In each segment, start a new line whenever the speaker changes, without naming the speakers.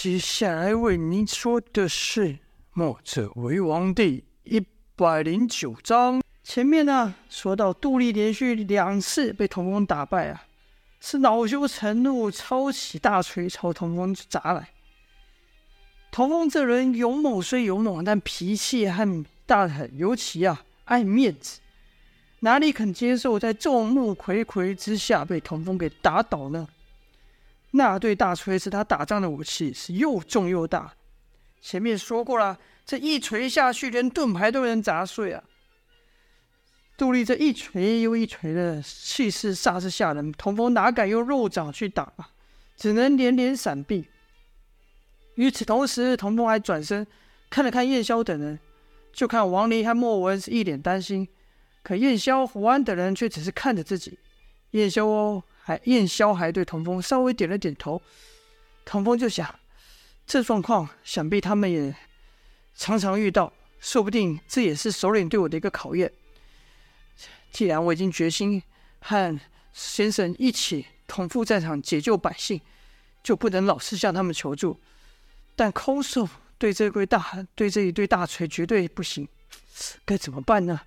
接下来为您说的是《墨者为王》第一百零九章。前面呢，说到杜丽连续两次被童风打败啊，是恼羞成怒，抄起大锤朝童风砸来。童风这人勇猛虽勇猛，但脾气很大很，尤其啊爱面子，哪里肯接受在众目睽睽之下被童风给打倒呢？那对大锤是他打仗的武器，是又重又大。前面说过了，这一锤下去，连盾牌都能砸碎啊！杜丽这一锤又一锤的气势煞是吓人，童风哪敢用肉掌去打啊？只能连连闪避。与此同时，童风还转身看了看燕霄等人，就看王离和莫文是一脸担心，可燕霄、胡安等人却只是看着自己。燕霄哦。还燕霄还对童风稍微点了点头，童风就想，这状况想必他们也常常遇到，说不定这也是首领对我的一个考验。既然我已经决心和先生一起同赴战场解救百姓，就不能老是向他们求助。但空手对这对大对这一对大锤绝对不行，该怎么办呢？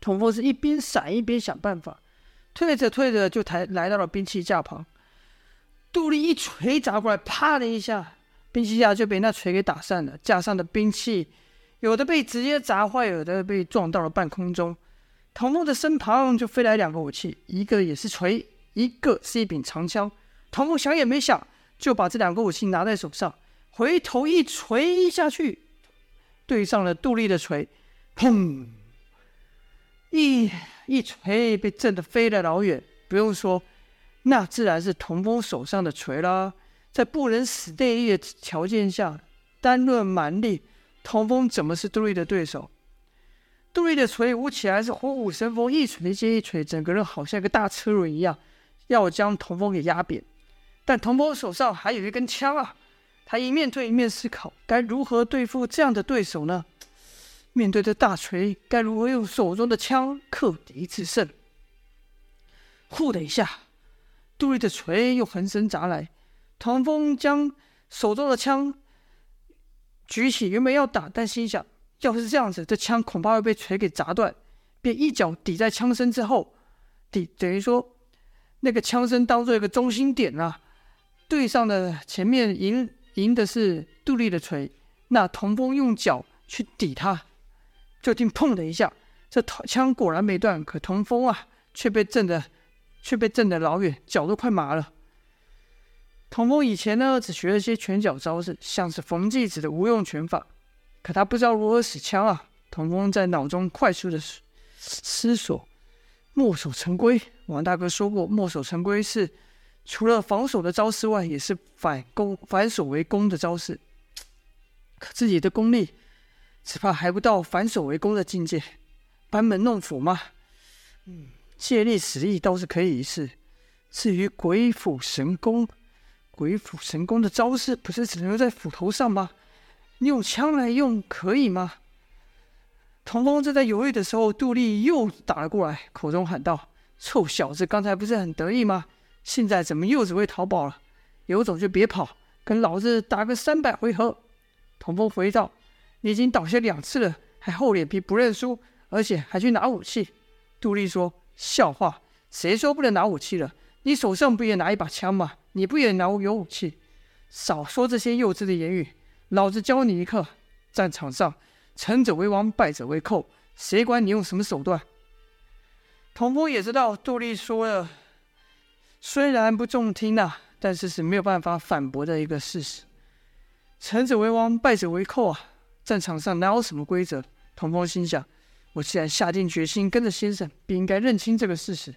童风是一边闪一边想办法。退着退着，就抬来到了兵器架旁。杜丽一锤砸过来，啪的一下，兵器架就被那锤给打散了。架上的兵器，有的被直接砸坏，有的被撞到了半空中。童风的身旁就飞来两个武器，一个也是锤，一个是一柄长枪。童风想也没想，就把这两个武器拿在手上，回头一锤下去，对上了杜丽的锤，砰！一一锤被震得飞了老远，不用说，那自然是童风手上的锤啦。在不能死内力的条件下，单论蛮力，童风怎么是杜丽的对手？杜丽的锤舞起来是虎虎生风，一锤接一锤，整个人好像一个大车轮一样，要将童风给压扁。但童风手上还有一根枪啊，他一面对一面思考，该如何对付这样的对手呢？面对这大锤，该如何用手中的枪克敌制胜？呼的一下，杜丽的锤又横身砸来。童风将手中的枪举起，原本要打，但心想，要是这样子，这枪恐怕会被锤给砸断，便一脚抵在枪身之后，抵等于说那个枪身当做一个中心点啊。对上的前面赢赢的是杜丽的锤，那童风用脚去抵他。就听“砰”的一下，这枪果然没断，可童风啊却被震得，却被震得老远，脚都快麻了。童风以前呢只学了些拳脚招式，像是冯继子的无用拳法，可他不知道如何使枪啊。童风在脑中快速的思索，墨守成规。王大哥说过，墨守成规是除了防守的招式外，也是反攻、反守为攻的招式。可自己的功力。只怕还不到反守为攻的境界，班门弄斧吗？嗯，借力使力倒是可以一试。至于鬼斧神工，鬼斧神工的招式不是只能用在斧头上吗？你用枪来用可以吗？童风正在犹豫的时候，杜丽又打了过来，口中喊道：“臭小子，刚才不是很得意吗？现在怎么又只会逃跑了？有种就别跑，跟老子打个三百回合。”童风回道。你已经倒下两次了，还厚脸皮不认输，而且还去拿武器。杜丽说：“笑话，谁说不能拿武器了？你手上不也拿一把枪吗？你不也拿有武器？少说这些幼稚的言语，老子教你一课。战场上，成者为王，败者为寇，谁管你用什么手段？”童风也知道杜丽说的虽然不中听呐、啊，但是是没有办法反驳的一个事实。成者为王，败者为寇啊。战场上哪有什么规则？童风心想：我既然下定决心跟着先生，便应该认清这个事实。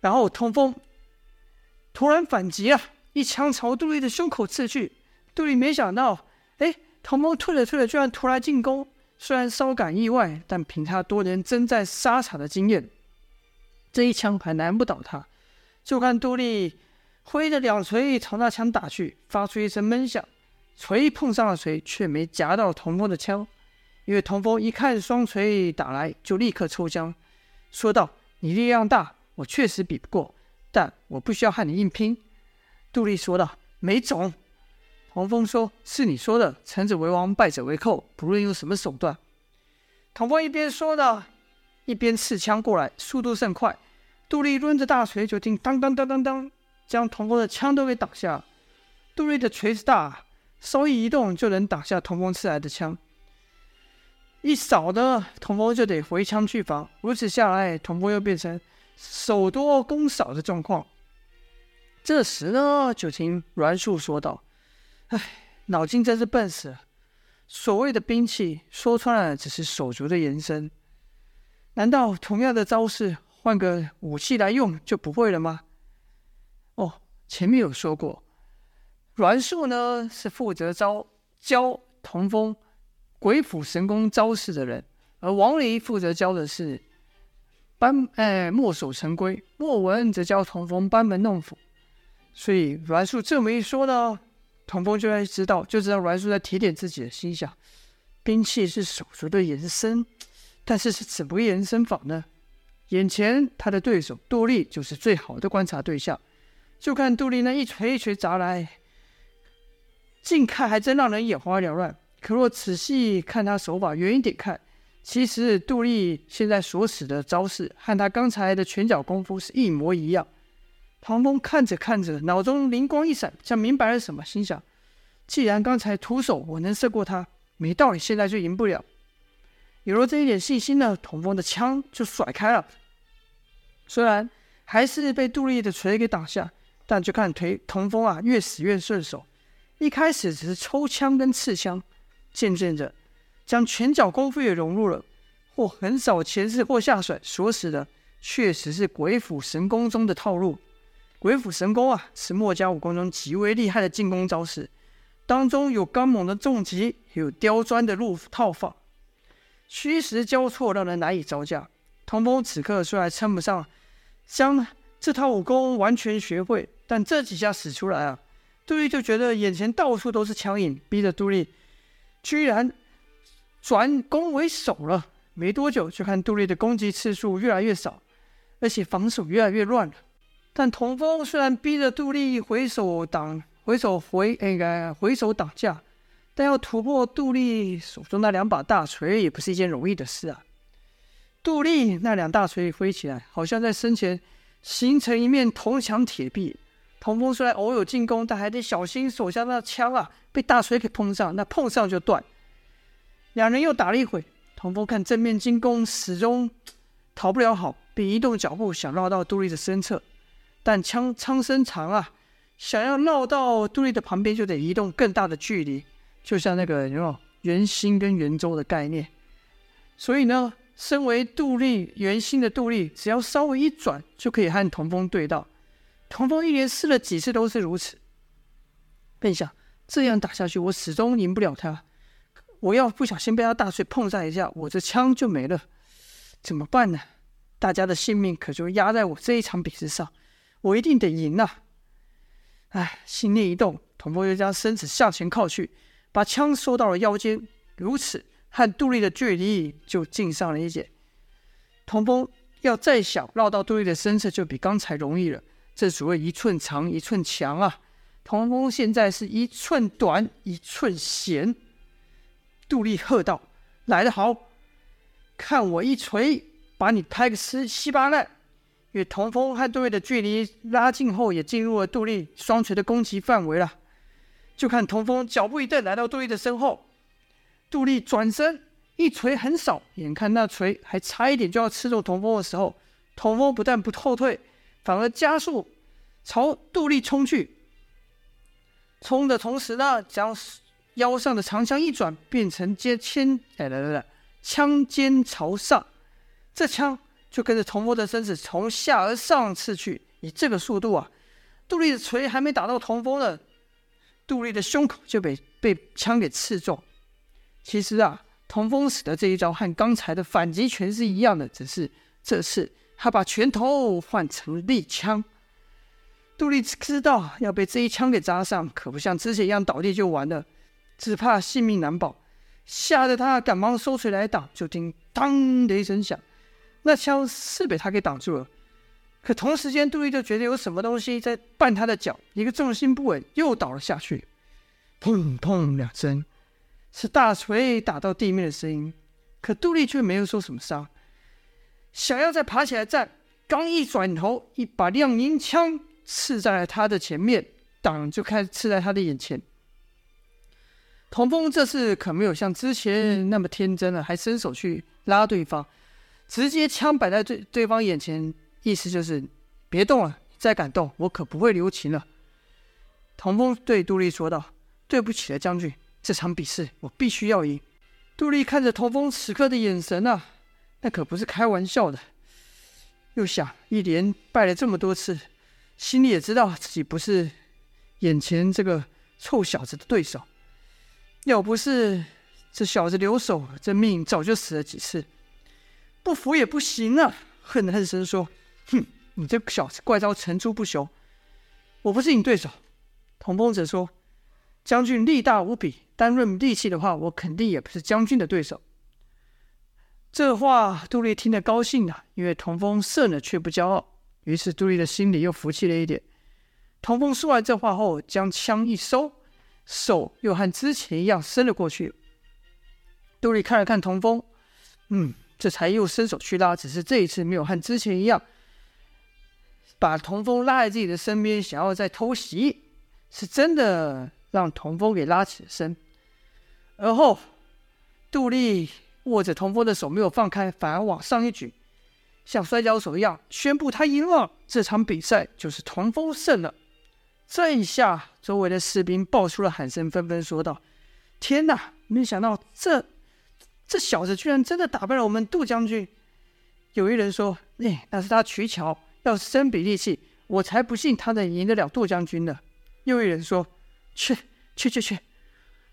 然后童风突然反击啊，一枪朝杜丽的胸口刺去。杜丽没想到，哎，童风退了退了，居然突然进攻。虽然稍感意外，但凭他多年征战沙场的经验，这一枪还难不倒他。就看杜丽挥着两锤朝那枪打去，发出一声闷响。锤碰上了锤，却没夹到童风的枪，因为童风一看双锤打来，就立刻抽枪，说道：“你力量大，我确实比不过，但我不需要和你硬拼。”杜丽说道：“没种。童风说：“是你说的，成者为王，败者为寇，不论用什么手段。”童风一边说呢，一边刺枪过来，速度甚快。杜丽抡着大锤，就听当当当当当，将童风的枪都给挡下。杜丽的锤子大，稍一移动就能挡下童风刺来的枪。一扫呢，童风就得回枪去防。如此下来，童风又变成手多攻少的状况。这时呢，就听栾树说道：“哎，脑筋真是笨死了。所谓的兵器，说穿了只是手足的延伸。难道同样的招式？”换个武器来用就不会了吗？哦，前面有说过，栾树呢是负责招教童风鬼斧神工招式的人，而王离负责教的是班哎墨守成规，莫文则教童风班门弄斧。所以栾树这么一说呢，童风就该知道，就知道栾树在提点自己的心想：兵器是手足的延伸，但是是怎么个延伸法呢？眼前他的对手杜丽就是最好的观察对象，就看杜丽那一锤一锤砸来，近看还真让人眼花缭乱。可若仔细看他手法，远一点看，其实杜丽现在所使的招式和他刚才的拳脚功夫是一模一样。唐风看着看着，脑中灵光一闪，像明白了什么，心想：既然刚才徒手我能胜过他，没道理现在就赢不了。有了这一点信心呢，童风的枪就甩开了。虽然还是被杜丽的锤给挡下，但就看腿童风啊越使越顺手。一开始只是抽枪跟刺枪，渐渐的将拳脚功夫也融入了，或横扫前刺，或下甩，所使的确实是鬼斧神工中的套路。鬼斧神工啊，是墨家武功中极为厉害的进攻招式，当中有刚猛的重击，有刁钻的入套法。虚实交错，让人难以招架。童风此刻虽然称不上将这套武功完全学会，但这几下使出来啊，杜丽就觉得眼前到处都是枪影，逼着杜丽居然转攻为守了。没多久，就看杜丽的攻击次数越来越少，而且防守越来越乱了。但童风虽然逼着杜丽回手挡、回手回应该回手挡架。但要突破杜丽手中那两把大锤，也不是一件容易的事啊！杜丽那两大锤挥起来，好像在身前形成一面铜墙铁壁。童风虽然偶有进攻，但还得小心手下那枪啊，被大锤给碰上，那碰上就断。两人又打了一会，童风看正面进攻始终逃不了好，便移动脚步想绕到杜丽的身侧，但枪枪身长啊，想要绕到杜丽的旁边，就得移动更大的距离。就像那个有没有圆心跟圆周的概念，所以呢，身为杜丽圆心的杜丽，只要稍微一转，就可以和童风对到。童风一连试了几次都是如此，便想这样打下去，我始终赢不了他。我要不小心被他大锤碰上一下，我这枪就没了，怎么办呢？大家的性命可就压在我这一场比试上，我一定得赢呐！哎，心念一动，童风又将身子向前靠去。把枪收到了腰间，如此和杜丽的距离就近上了一截。童风要再想绕到杜丽的身侧，就比刚才容易了。这所谓一寸长一寸强啊！童风现在是一寸短一寸闲。杜丽喝道：“来得好，看我一锤把你拍个稀稀巴烂！”与童风和杜丽的距离拉近后，也进入了杜丽双锤的攻击范围了。就看童风脚步一蹬，来到杜丽的身后。杜丽转身一锤横扫，眼看那锤还差一点就要刺中童风的时候，童风不但不后退，反而加速朝杜丽冲去。冲的同时呢，将腰上的长枪一转，变成尖枪，哎来来来，枪尖朝上，这枪就跟着童风的身子从下而上刺去。以这个速度啊，杜丽的锤还没打到童风呢。杜丽的胸口就被被枪给刺中。其实啊，童风使的这一招和刚才的反击拳是一样的，只是这次他把拳头换成利枪。杜丽知道要被这一枪给扎上，可不像之前一样倒地就完了，只怕性命难保，吓得他赶忙收锤来挡。就听当的一声响，那枪是被他给挡住了。可同时间，杜丽就觉得有什么东西在绊他的脚，一个重心不稳，又倒了下去。砰砰两声，是大锤打到地面的声音。可杜丽却没有受什么伤，想要再爬起来站，刚一转头，一把亮银枪刺在了他的前面，挡就开始刺在他的眼前。童风这次可没有像之前那么天真了，还伸手去拉对方，直接枪摆在对对方眼前。意思就是，别动了，再敢动，我可不会留情了。童风对杜丽说道：“对不起了，将军，这场比试我必须要赢。”杜丽看着童风此刻的眼神啊，那可不是开玩笑的。又想，一连败了这么多次，心里也知道自己不是眼前这个臭小子的对手。要不是这小子留守，这命早就死了几次。不服也不行啊！恨恨声说。哼，你这小子怪招层出不穷，我不是你对手。童风则说：“将军力大无比，单论力气的话，我肯定也不是将军的对手。”这话杜丽听得高兴啊，因为童风胜了却不骄傲，于是杜丽的心里又服气了一点。童风说完这话后，将枪一收，手又和之前一样伸了过去。杜丽看了看童风，嗯，这才又伸手去拉，只是这一次没有和之前一样。把童风拉在自己的身边，想要再偷袭，是真的让童风给拉起了身。而后，杜丽握着童风的手没有放开，反而往上一举，像摔跤手一样宣布他赢了。这场比赛就是童风胜了。这一下，周围的士兵爆出了喊声，纷纷说道：“天哪！没想到这这小子居然真的打败了我们杜将军。”有一人说：“哎，那是他取巧。”要是真比力气，我才不信他能赢得了杜将军呢。又一人说：“去去去去，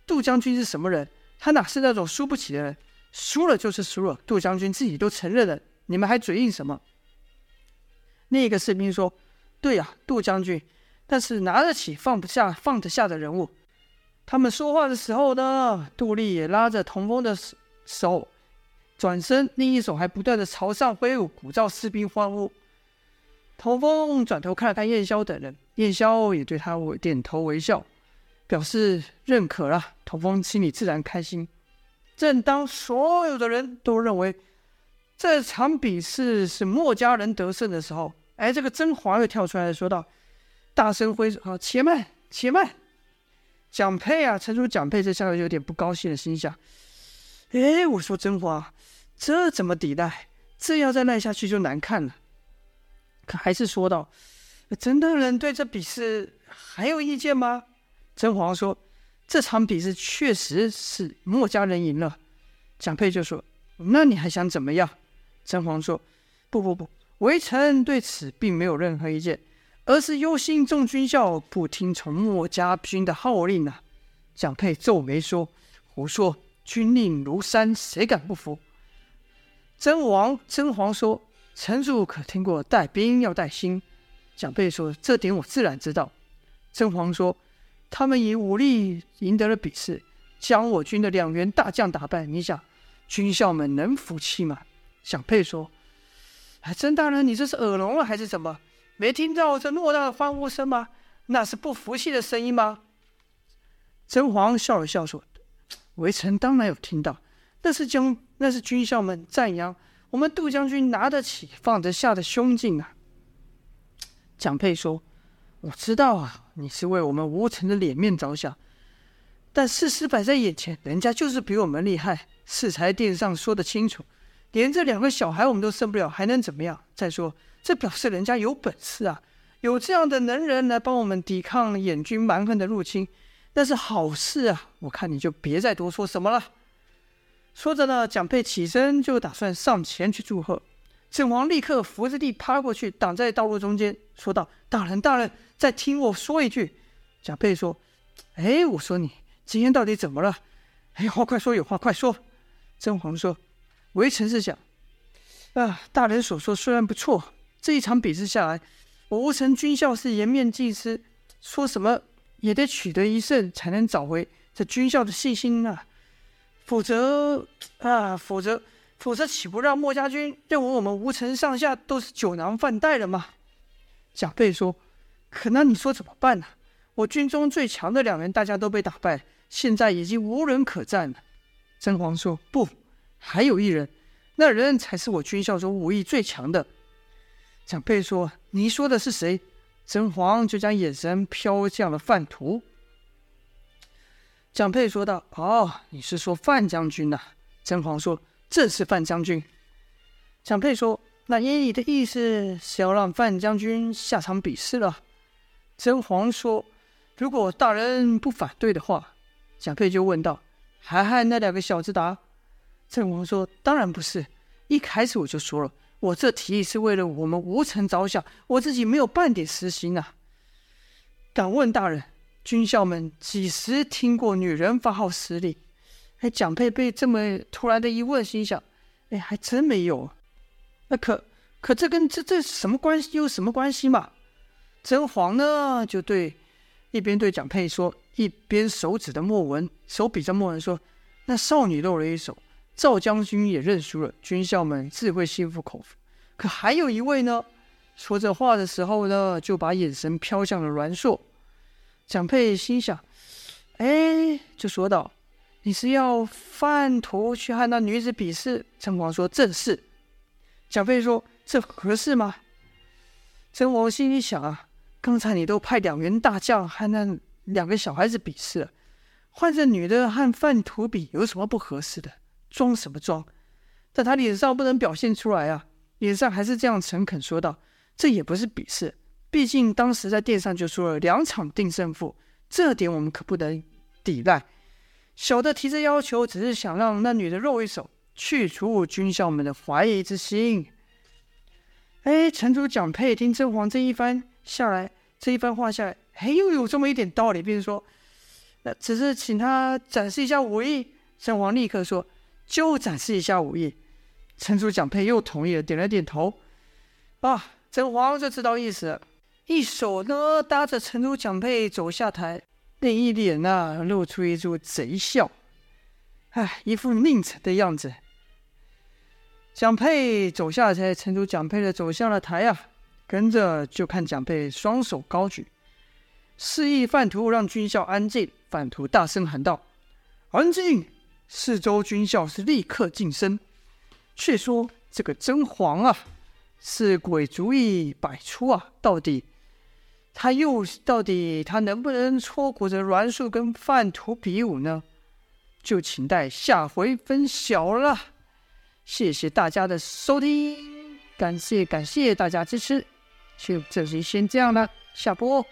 杜将军是什么人？他哪是那种输不起的人？输了就是输了，杜将军自己都承认了，你们还嘴硬什么？”另一个士兵说：“对呀，杜将军，但是拿得起放不下，放得下的人物。”他们说话的时候呢，杜丽也拉着童风的手，转身，另一手还不断的朝上挥舞，鼓噪士兵欢呼。童风转头看了看燕霄等人，燕霄也对他点头微笑，表示认可了。童风心里自然开心。正当所有的人都认为这场比试是墨家人得胜的时候，哎，这个甄嬛又跳出来说道：“大声挥手，好，且慢，且慢。”蒋佩啊，陈叔蒋佩这下有点不高兴的心想：“哎，我说甄嬛，这怎么抵赖？这要再赖下去就难看了。”可还是说道：“真的人对这比试还有意见吗？”甄嬛说：“这场比试确实是墨家人赢了。”蒋佩就说：“那你还想怎么样？”甄嬛说：“不不不，微臣对此并没有任何意见，而是忧心众军校不听从墨家军的号令啊。”蒋佩皱眉说：“胡说，军令如山，谁敢不服？”甄王甄嬛说。臣主可听过带兵要带心？蒋佩说：“这点我自然知道。”甄嬛说：“他们以武力赢得了比试，将我军的两员大将打败。你想，军校们能服气吗？”蒋佩说：“哎，曾大人，你这是耳聋了还是怎么？没听到这偌大的欢呼声吗？那是不服气的声音吗？”甄嬛笑了笑说：“微臣当然有听到，那是将那是军校们赞扬。”我们杜将军拿得起放得下的胸襟啊！蒋佩说：“我知道啊，你是为我们吴城的脸面着想，但事实摆在眼前，人家就是比我们厉害。敕才殿上说得清楚，连这两个小孩我们都生不了，还能怎么样？再说，这表示人家有本事啊，有这样的能人来帮我们抵抗燕军蛮横的入侵，那是好事啊！我看你就别再多说什么了。”说着呢，蒋佩起身就打算上前去祝贺，甄嬛立刻扶着地趴过去，挡在道路中间，说道：“大人，大人，再听我说一句。”贾佩说：“哎，我说你今天到底怎么了？哎，话快说，有话快说。”甄嬛说：“微臣是想，啊，大人所说虽然不错，这一场比试下来，我吴城军校是颜面尽失，说什么也得取得一胜，才能找回这军校的信心啊。”否则啊，否则，否则岂不让墨家军认为我们吴城上下都是酒囊饭袋了吗？蒋佩说：“可那你说怎么办呢？我军中最强的两人大家都被打败，现在已经无人可战了。”甄嬛说：“不，还有一人，那人才是我军校中武艺最强的。”蒋佩说：“你说的是谁？”甄嬛就将眼神飘向了范图。蒋佩说道：“哦，你是说范将军呐？”甄嬛说：“正是范将军。”蒋佩说：“那依你的意思是要让范将军下场比试了？”甄嬛说：“如果大人不反对的话。”蒋佩就问道：“还和那两个小子打？”甄嬛说：“当然不是，一开始我就说了，我这提议是为了我们吴城着想，我自己没有半点私心啊。”敢问大人。军校们几时听过女人发号施令？哎，蒋佩被这么突然的一问，心想：哎，还真没有。那可可这跟这这什么关系？有什么关系嘛？甄嬛呢，就对一边对蒋佩说，一边手指的莫文，手比着莫文说：“那少女露了一手，赵将军也认输了。军校们自会心服口服。可还有一位呢？”说这话的时候呢，就把眼神飘向了阮硕。蒋佩心想：“哎，就说道，你是要范图去和那女子比试？”甄嬛说：“正是。”蒋飞说：“这合适吗？”甄嬛心里想啊，刚才你都派两员大将和那两个小孩子比试了，换这女的和范图比，有什么不合适的？装什么装？但他脸上不能表现出来啊，脸上还是这样诚恳说道：“这也不是比试。”毕竟当时在殿上就说了两场定胜负，这点我们可不能抵赖。小的提这要求，只是想让那女的露一手，去除军校们的怀疑之心。哎，城主蒋佩听甄嬛这一番下来，这一番话下来，哎，又有这么一点道理，便说：“那只是请他展示一下武艺。”甄嬛立刻说：“就展示一下武艺。”城主蒋佩又同意了，点了点头。啊，甄嬛就知道意思了。一手呢搭着城主蒋佩走下台，那一脸呐、啊、露出一出贼笑，哎，一副佞臣的样子。蒋佩走下台，城主蒋佩的走向了台啊，跟着就看蒋佩双手高举，示意范图让军校安静。范图大声喊道：“安静！”四周军校是立刻噤声。却说这个甄嬛啊，是鬼主意百出啊，到底。他又到底他能不能戳破这阮硕跟范图比武呢？就请待下回分晓了。谢谢大家的收听，感谢感谢大家支持，就这里先这样了，下播。